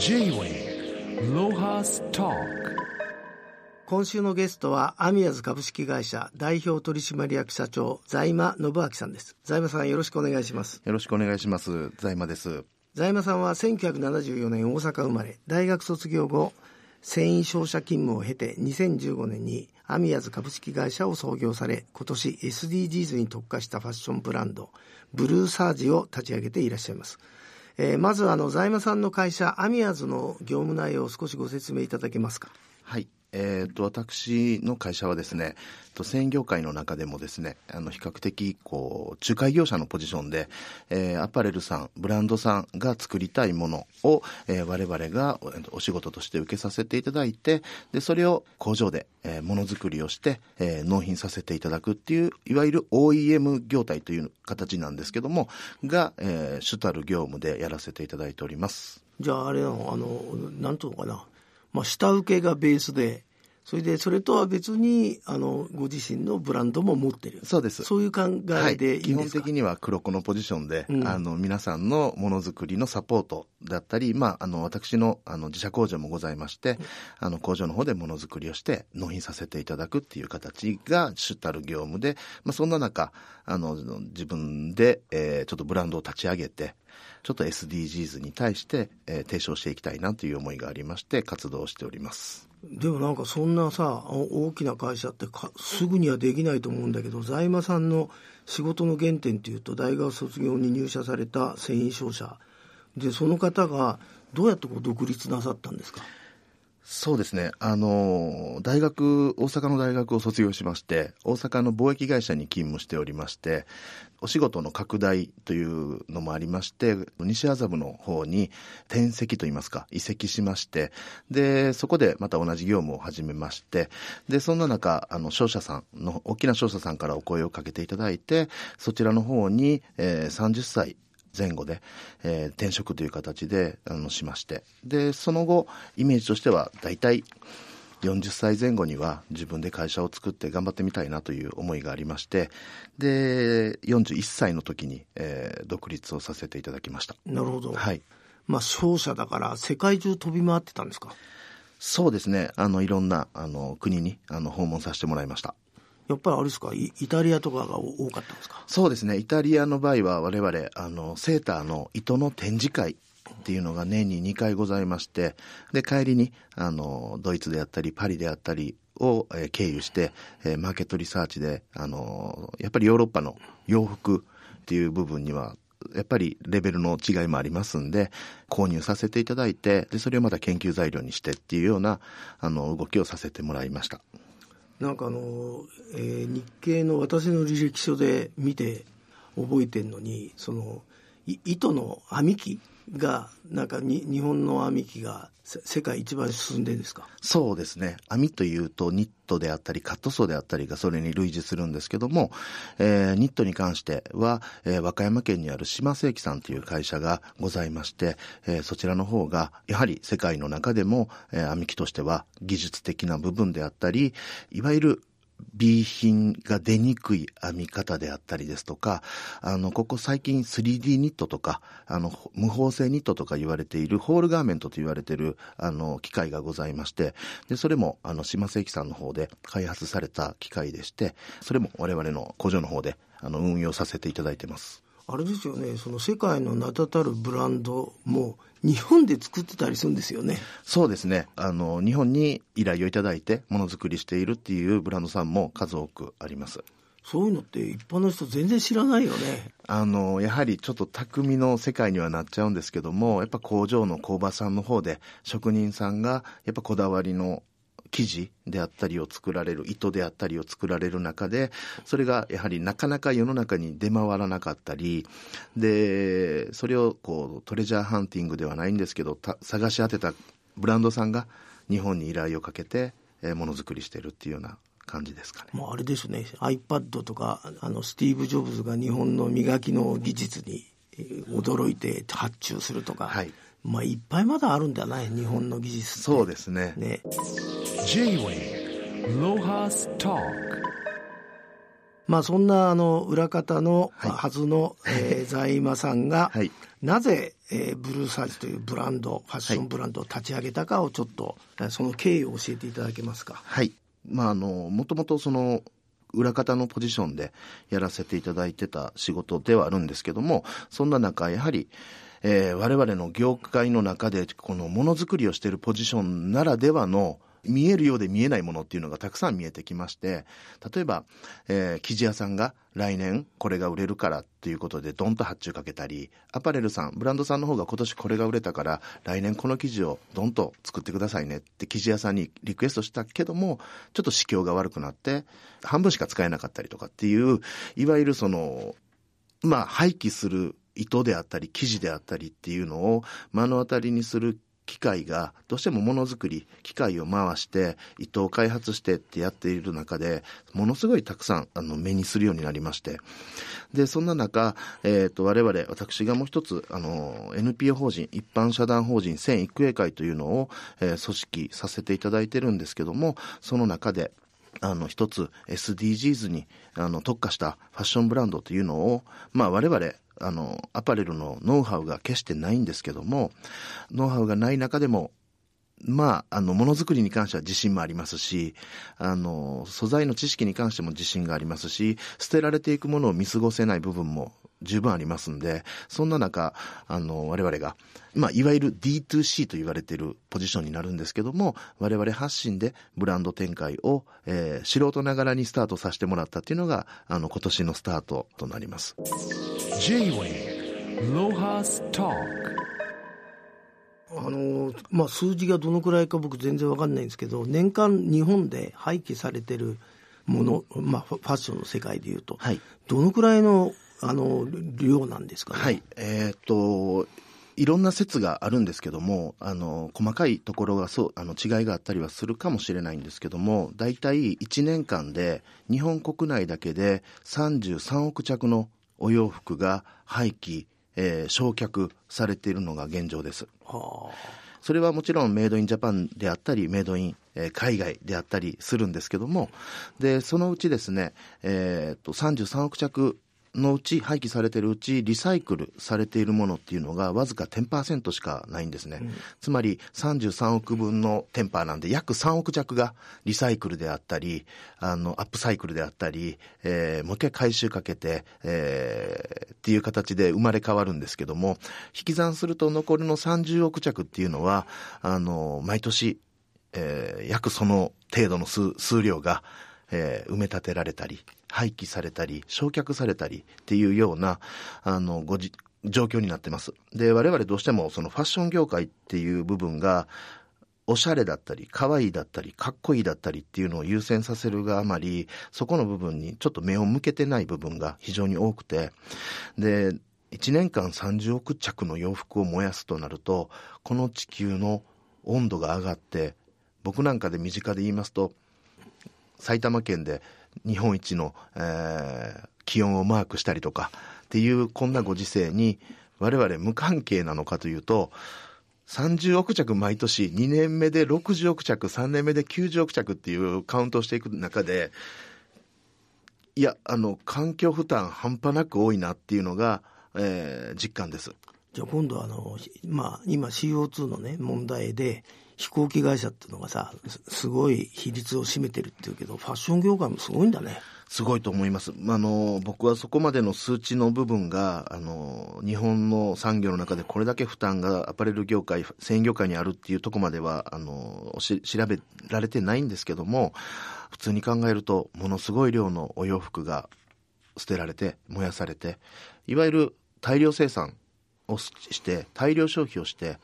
J-Way ロハスタ今週のゲストはアミヤズ株式会社代表取締役社長財間信明さんです。財間さんよろしくお願いします。よろしくお願いします。財間です。財間さんは1974年大阪生まれ大学卒業後繊維商社勤務を経て2015年にアミヤズ株式会社を創業され今年 SDGs に特化したファッションブランドブルーサージを立ち上げていらっしゃいますえー、まずあの財務さんの会社アミアズの業務内容を少しご説明いただけますか。はい。えーと、私の会社はですね繊維業界の中でもですねあの比較的こう仲介業者のポジションで、えー、アパレルさんブランドさんが作りたいものを、えー、我々がお仕事として受けさせていただいてでそれを工場で、えー、ものづくりをして、えー、納品させていただくっていういわゆる OEM 業態という形なんですけどもが、えー、主たる業務でやらせていただいております。じゃああれあのなんというかな。まあ、下請けがベースでそれでそれとは別にあのご自身のブランドも持ってる。そうです。そういう考えでいい、はい、基本的には黒子のポジションで、うん、あの皆さんのものづくりのサポートだったり、まあ、あの私のあの自社工場もございまして、うん、あの工場の方でものづくりをして納品させていただくっていう形が主たる業務で、まあ、そんな中あの自分で、えー、ちょっとブランドを立ち上げてちょっと SDGs に対して、えー、提唱していきたいなという思いがありまして活動しております。でもなんかそんなさ大きな会社ってすぐにはできないと思うんだけど財間さんの仕事の原点っていうと大学卒業に入社された繊維商社。でその方がどうやってこう独立なさったんですか？そうですね。あの、大学、大阪の大学を卒業しまして、大阪の貿易会社に勤務しておりまして、お仕事の拡大というのもありまして、西麻布の方に転籍といいますか、移籍しまして、で、そこでまた同じ業務を始めまして、で、そんな中、あの、商社さんの、大きな商社さんからお声をかけていただいて、そちらの方に、えー、30歳、前後で、えー、転職という形であのしまして。でその後イメージとしては大体40歳前後には自分で会社を作って頑張ってみたいなという思いがありまして。で41歳の時に、えー、独立をさせていただきました。なるほど。はい。まあ商社だから世界中飛び回ってたんですか？そうですね。あのいろんなあの国にあの訪問させてもらいましたやっぱりあれですか？イタリアとかが多かったんですか？そうですね。イタリアの場合は我々あのセーターの糸の展示会っていうのが年に2回ございましてで帰りにあのドイツであったりパリであったりを、経由して、えー、マーケットリサーチであのやっぱりヨーロッパの洋服っていう部分にはやっぱりレベルの違いもありますんで購入させていただいてでそれをまた研究材料にしてっていうようなあの動きをさせてもらいました。なんかあの、えー、日経の私の履歴書で見て覚えてるのにその糸の編み機がなんかに日本の編み機が世界一番進んでんですか？そうですね。編みというとニットであったりカットソーであったりがそれに類似するんですけども、えー、ニットに関しては、えー、和歌山県にある島世紀さんという会社がございまして、えー、そちらの方がやはり世界の中でも、えー、編み機としては技術的な部分であったりいわゆる B 品が出にくい編み方であったりですとか、あの、ここ最近 3D ニットとか、あの、無縫製ニットとか言われているホールガーメントと言われている、あの、機械がございまして、で、それも、あの、島世紀さんの方で開発された機械でして、それも我々の工場の方で、あの、運用させていただいてます。あれですよね、その世界の名だたるブランドも日本で作ってたりするんですよね。そうですね。あの、日本に依頼をいただいてものづくりしているっていうブランドさんも数多くあります。そういうのって一般の人全然知らないよね。あの、やはりちょっと匠の世界にはなっちゃうんですけども、やっぱ工場の工場さんの方で職人さんがやっぱこだわりの生地であったりを作られる糸であったりを作られる中でそれがやはりなかなか世の中に出回らなかったりでそれをこうトレジャーハンティングではないんですけど探し当てたブランドさんが日本に依頼をかけてものづくりしてるっていうような感じですかね。もうあれですね iPad とかあのスティーブ・ジョブズが日本の磨きの技術に驚いて発注するとか、はい、まあいっぱいまだあるんだね日本の技術そうですね。ね。J-Way ロハスターまあそんなあの裏方のはずの、はい、えー、財間さんが、はい、なぜ、えー、ブルーサージというブランドファッションブランドを立ち上げたかをちょっと、はい、その経緯を教えていただけますか？はい。まあ、あのもともとその裏方のポジションでやらせていただいてた仕事ではあるんですけどもそんな中やはりえー、我々の業界の中でこのものづくりをしているポジションならではの見えるようで見えないものっていうのがたくさん見えてきまして例えば、えー、生地屋さんが来年これが売れるからっていうことでドンと発注かけたりアパレルさんブランドさんの方が今年これが売れたから来年この生地をドンと作ってくださいねって生地屋さんにリクエストしたけどもちょっと市況が悪くなって半分しか使えなかったりとかっていういわゆるそのまあ廃棄する糸であったり生地であったりっていうのを目の当たりにする機械がどうしてもものづくり機械を回して糸を開発してってやっている中でものすごいたくさんあの目にするようになりまして。でそんな中、えーと、我々私がもう一つあの NPO 法人一般社団法人千育英会というのを、えー、組織させていただいてるんですけどもその中であの一つ SDGs にあの特化したファッションブランドというのを、まあ、我々あの、アパレルのノウハウが決してないんですけども、ノウハウがない中でも、まあ、あの、ものづくりに関しては自信もありますし、あの、素材の知識に関しても自信がありますし、捨てられていくものを見過ごせない部分も十分ありますんで、そんな中、あの、我々が、まあ、いわゆる D2C と言われているポジションになるんですけども、我々発信でブランド展開を、えー、素人ながらにスタートさせてもらったっていうのが、あの、今年のスタートとなります。あのまあ、数字がどのくらいか僕全然わかんないんですけど年間日本で廃棄されてるもの、まあ、ファッションの世界でいうと、はい、どのくらいのあの量なんですかね。はい、えー、っといろんな説があるんですけども、あの、細かいところがそう、あの、違いがあったりはするかもしれないんですけども、大体1年間で日本国内だけで33億着のお洋服が廃棄、えー、焼却されているのが現状です。はあそれはもちろんメイドインジャパンであったり、メイドイン、えー、海外であったりするんですけども、で、そのうちですね、えー、っと、33億着のうち廃棄されているうちリサイクルされているものっていうのがわずか10%しかないんですね、うん、つまり33億分のテンパーなんで約3億弱がリサイクルであったりあのアップサイクルであったり、えー、もう一回回収かけて、えー、っていう形で生まれ変わるんですけども引き算すると残りの30億着っていうのはあの毎年、えー、約その程度の数数量がえー、埋め立てられたり廃棄されたり焼却されたりっていうようなあのごじ状況になってます。で我々どうしてもそのファッション業界っていう部分がおしゃれだったり可愛いだったりかっこいいだったりっていうのを優先させるがあまりそこの部分にちょっと目を向けてない部分が非常に多くてで1年間30億着の洋服を燃やすとなるとこの地球の温度が上がって僕なんかで身近で言いますと埼玉県で日本一の、えー、気温をマークしたりとかっていうこんなご時世に我々無関係なのかというと30億着毎年2年目で60億着3年目で90億着っていうカウントをしていく中でいやあの環境負担半端なく多いなっていうのが、えー、実感です。じゃあ今度あの、まあ、今 CO2 のね問題で飛行機会社っていうのがさすごい比率を占めてるっていうけどファッション業界もすごいんだね。すごいと思います。あの、僕はそこまでの数値の部分が、あの、日本の産業の中でこれだけ負担がアパレル業界、繊維業界にあるっていうとこまでは、あの、し調べられてないんですけども、普通に考えると、ものすごい量のお洋服が捨てられて、燃やされて、いわゆる大量生産をして、大量消費をして、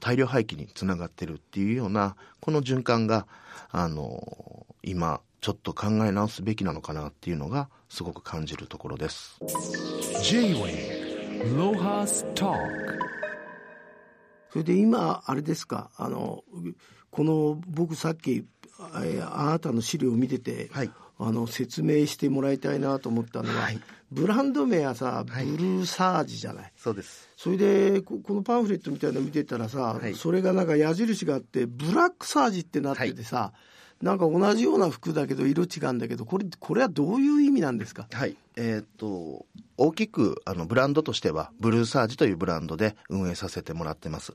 大量廃棄につながってるっていうようなこの循環があの今ちょっと考え直すべきなのかなっていうのがすごく感じるところです。それで今あれですか？あのこの僕さっきあなたの資料を見てて、はい、あの説明してもらいたいなと思ったのは、はい、ブランド名はさ、ブルーサージじゃない？そうです。それでこのパンフレットみたいなの見てたらさ、それがなんか矢印があってブラックサージってなっててさ、なんか同じような服だけど色違うんだけどこれこれはどういう意味なんですか？はい。えー、っと大きくあのブランドとしてはブルーサージというブランドで運営させてもらってます。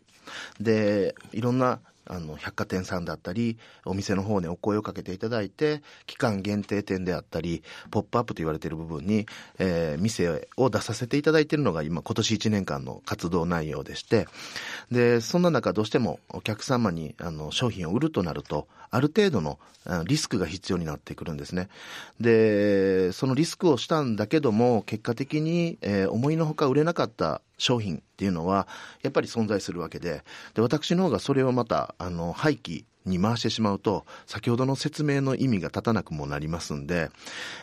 でいろんなあの百貨店さんだったりお店の方にお声をかけていただいて期間限定店であったりポップアップと言われている部分に、えー、店を出させていただいているのが今今年1年間の活動内容でしてでそんな中どうしてもお客様にあの商品を売るとなるとある程度のリスクが必要になってくるんですね。で、そのリスクをしたんだけども、結果的に、えー、思いのほか売れなかった商品っていうのは、やっぱり存在するわけで、で、私の方がそれをまた、あの、廃棄に回してしまうと、先ほどの説明の意味が立たなくもなりますんで、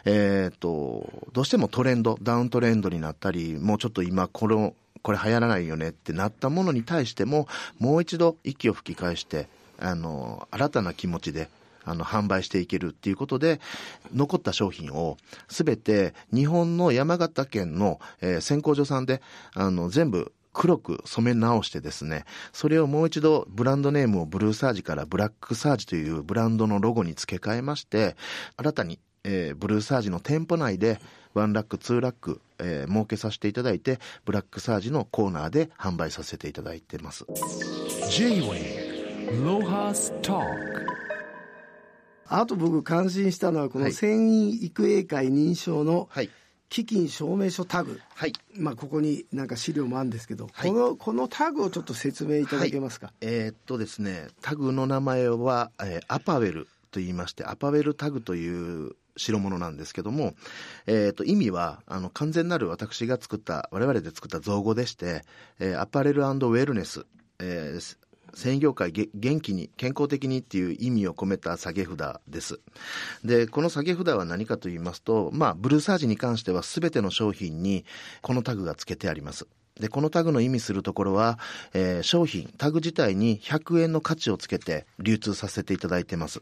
えっ、ー、と、どうしてもトレンド、ダウントレンドになったり、もうちょっと今、この、これ流行らないよねってなったものに対しても、もう一度息を吹き返して、あの、新たな気持ちで、あの、販売していけるっていうことで、残った商品をすべて日本の山形県の、えー、先行所さんで、あの、全部黒く染め直してですね、それをもう一度ブランドネームをブルーサージからブラックサージというブランドのロゴに付け替えまして、新たに、えー、ブルーサージの店舗内でワンラック、ツーラック、えー、設けさせていただいて、ブラックサージのコーナーで販売させていただいてます。J-Way あと僕感心したのはこの繊維育英会認証の基金証明書タグ、はい、まあここになんか資料もあるんですけど、はい、このこのタグをちょっと説明いただけますか、はい、えー、っとですねタグの名前は、えー、アパウェルと言いましてアパウェルタグという代物なんですけども、えー、と意味はあの完全なる私が作った我々で作った造語でして、えー、アパレルウェルネス、えー、繊維業界元気に健康的にっていう意味を込めた下げ札です。で、この下げ札は何かと言いますと、まあ、ブルーサージに関しては全ての商品にこのタグが付けてあります。で、このタグの意味するところは、えー、商品、タグ自体に100円の価値をつけて流通させていただいてます。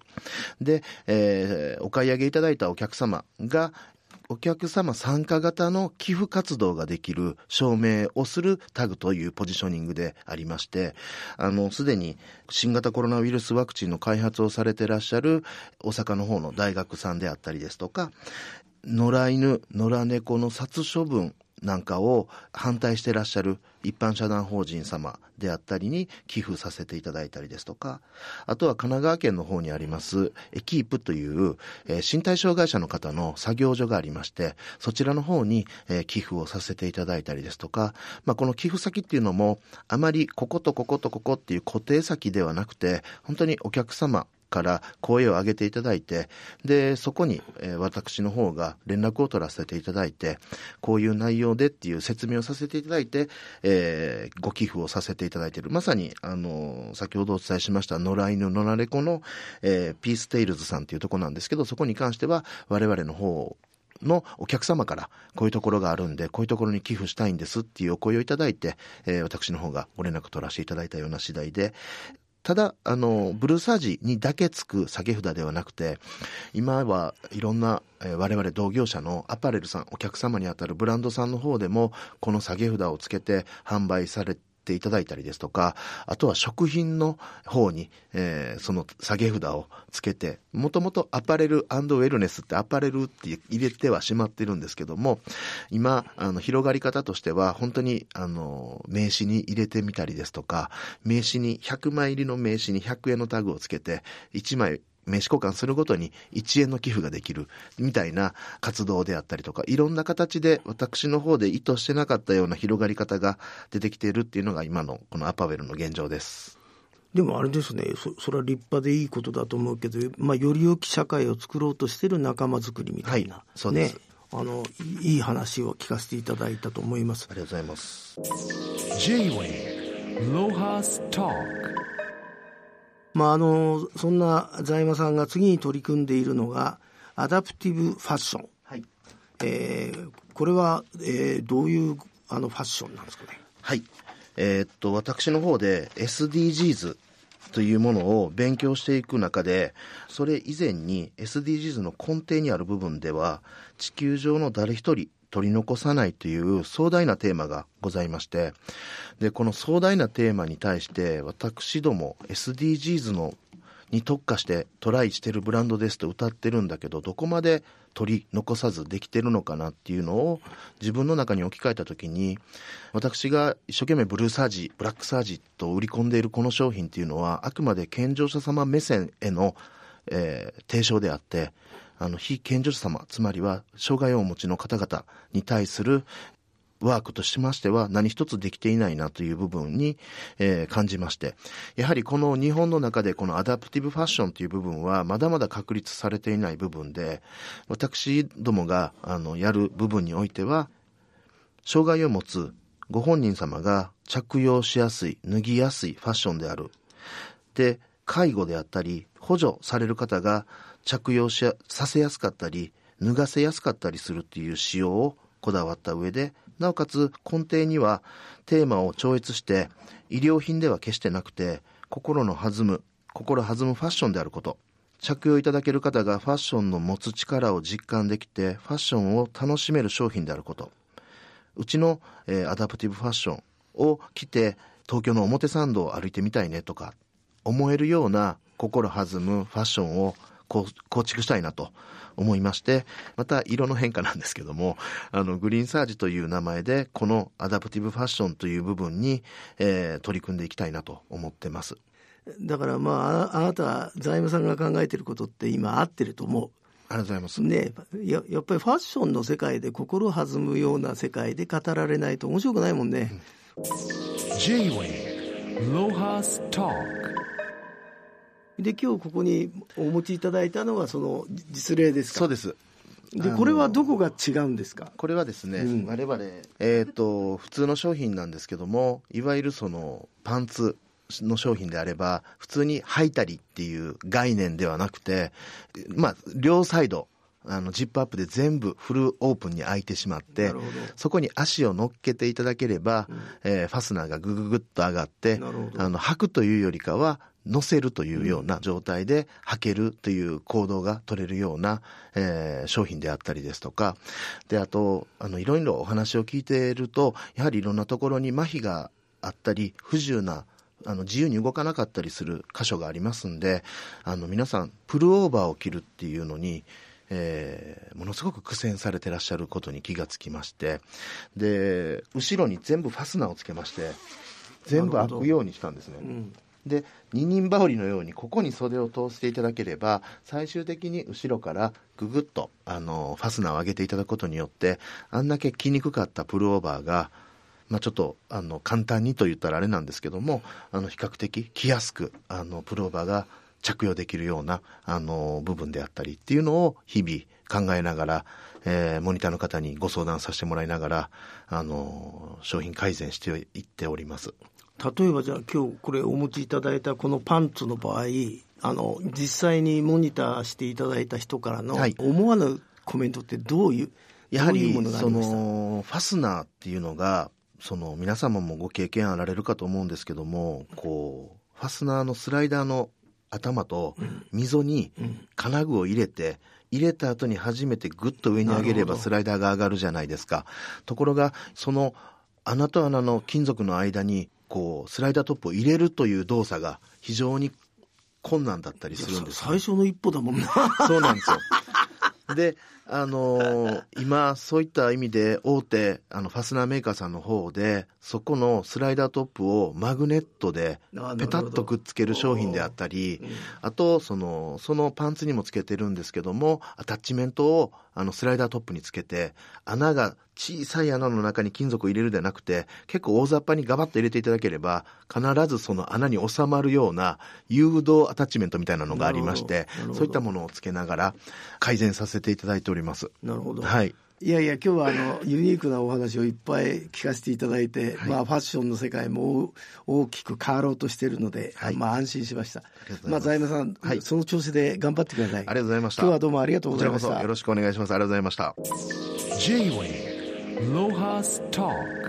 で、えー、お買い上げいただいたお客様が、お客様参加型の寄付活動ができる証明をするタグというポジショニングでありまして、あの、すでに新型コロナウイルスワクチンの開発をされてらっしゃる大阪の方の大学さんであったりですとか、野良犬、野良猫の殺処分なんかを反対してらっしゃる一般社団法人様であったりに寄付させていただいたりですとか、あとは神奈川県の方にあります、エキープという、えー、身体障害者の方の作業所がありまして、そちらの方に、えー、寄付をさせていただいたりですとか、まあ、この寄付先っていうのも、あまりこことこことここっていう固定先ではなくて、本当にお客様、から声を上げていただいて、で、そこに、え、私の方が連絡を取らせていただいて、こういう内容でっていう説明をさせていただいて、えー、ご寄付をさせていただいている。まさに、あの、先ほどお伝えしました野良犬野良猫の、えー、ピーステイルズさんっていうとこなんですけど、そこに関しては我々の方のお客様からこういうところがあるんで、こういうところに寄付したいんですっていうお声をいただいて、えー、私の方がご連絡取らせていただいたような次第で、ただ、あの、ブルーサージにだけつく下げ札ではなくて、今はいろんな、えー、我々同業者のアパレルさん、お客様にあたるブランドさんの方でも、この下げ札をつけて販売されてていただいたりですとか、あとは食品の方に、えー、その下げ札をつけて、もともとアパレルウェルネスってアパレルって入れてはしまってるんですけども、今、あの、広がり方としては、本当に、あの、名刺に入れてみたりですとか、名刺に、100枚入りの名刺に100円のタグをつけて、1枚名刺交換するごとに1円の寄付ができるみたいな活動であったりとか、いろんな形で私の方で意図してなかったような広がり方が出てきているっていうのが今のこのアパウェルの現状です。でもあれですねそ、それは立派でいいことだと思うけど、まあ、より良き社会を作ろうとしている仲間づくりみたいな、はい、そうです、ね、あのいい話を聞かせていただいたと思います。ありがとうございます。J-Way ロハスターまあ、あのそんな財間さんが次に取り組んでいるのがアダプティブファッション、はい。えー、これは、えー、どういうあのファッションなんですかね？はい。えー、っと私の方で SDGs というものを勉強していく中でそれ以前に SDGs の根底にある部分では地球上の誰一人取り残さないという壮大なテーマがございまして、で、この壮大なテーマに対して、私ども SDGs のに特化してトライしてるブランドですと歌ってるんだけどどこまで取り残さずできてるのかなっていうのを自分の中に置き換えた時に私が一生懸命ブルーサージブラックサージと売り込んでいるこの商品っていうのはあくまで健常者様目線への、えー、提唱であってあの非健常者様つまりは障害をお持ちの方々に対するワークとしましては何一つできていないなという部分に、えー、感じまして、やはりこの日本の中でこのアダプティブファッションという部分はまだまだ確立されていない部分で、私どもがあのやる部分においては、障害を持つご本人様が着用しやすい、脱ぎやすいファッションである。で、介護であったり、補助される方が着用しさせやすかったり、脱がせやすかったりするっていう仕様をこだわった上で、なおかつ根底にはテーマを超越して医療品では決してなくて心の弾む心弾むファッションであること。着用いただける方がファッションの持つ力を実感できてファッションを楽しめる商品であること。うちの、えー、アダプティブファッションを着て東京の表参道を歩いてみたいねとか思えるような心弾むファッションを構築したいなと思いまして、また色の変化なんですけども、あの、グリーンサージという名前で、このアダプティブファッションという部分に、えー、取り組んでいきたいなと思ってます。だからまあ、あなた、財務さんが考えてることって今合ってると思う。ありがとうございます。ねややっぱりファッションの世界で心弾むような世界で語られないと面白くないもんね。J-Way ロハスターで今日ここにお持ちいただいたのがその実例ですか？そうです。でこれはどこが違うんですか？これはですね、うん、我々、えーと、普通の商品なんですけどもいわゆるそのパンツの商品であれば普通に履いたりっていう概念ではなくてまあ両サイドあのジップアップで全部フルオープンに開いてしまってそこに足を乗っけていただければ、うん、えー、ファスナーがグググッと上がってあの履くというよりかは乗せるというような状態で履けるという行動が取れるような、えー、商品であったりですとか、で、あと、あの、いろいろお話を聞いていると、やはりいろんなところに麻痺があったり、不自由なあの自由に動かなかったりする箇所がありますんであの皆さんプルオーバーを着るっていうのに、えー、ものすごく苦戦されてらっしゃることに気がつきましてで後ろに全部ファスナーをつけまして全部開くようにしたんですね。で二人羽織のようにここに袖を通していただければ最終的に後ろからググッとあのファスナーを上げていただくことによってあんだけ着にくかったプルオーバーがまあ、ちょっとあの簡単にと言ったらあれなんですけどもあの比較的着やすくあのプルオーバーが着用できるようなあの部分であったりっていうのを日々考えながら、えー、モニターの方にご相談させてもらいながらあの商品改善していっております。例えばじゃあ今日これお持ちいただいたこのパンツの場合あの実際にモニターしていただいた人からの思わぬコメントってどういう、やはりそのファスナーっていうのがその皆様もご経験あられるかと思うんですけどもこうファスナーのスライダーの頭と溝に金具を入れて、入れた後に初めてグッと上に上げればスライダーが上がるじゃないですか。ところがその穴と穴の金属の間にこうスライダートップを入れるという動作が非常に困難だったりするんです、ね、最初の一歩だもんな。そうなんですよ。であのー、今、そういった意味で大手あのファスナーメーカーさんの方で、そこのスライダートップをマグネットでペタッとくっつける商品であったり、あとその、そのパンツにもつけてるんですけども、アタッチメントをあのスライダートップにつけて、穴が小さい穴の中に金属を入れるではなくて、結構大雑把にガバッと入れていただければ、必ずその穴に収まるような誘導アタッチメントみたいなのがありまして、そういったものをつけながら改善させていただいております。なるほど。はい。いやいや今日はあのユニークなお話をいっぱい聞かせていただいて、はい、まあファッションの世界も大きく変わろうとしているので、はい、まあ安心しました。まあ財務さん、はい、その調子で頑張ってください。ありがとうございました。今日はどうもありがとうございました。よろしくお願いします。ありがとうございました。J-Way ロハスター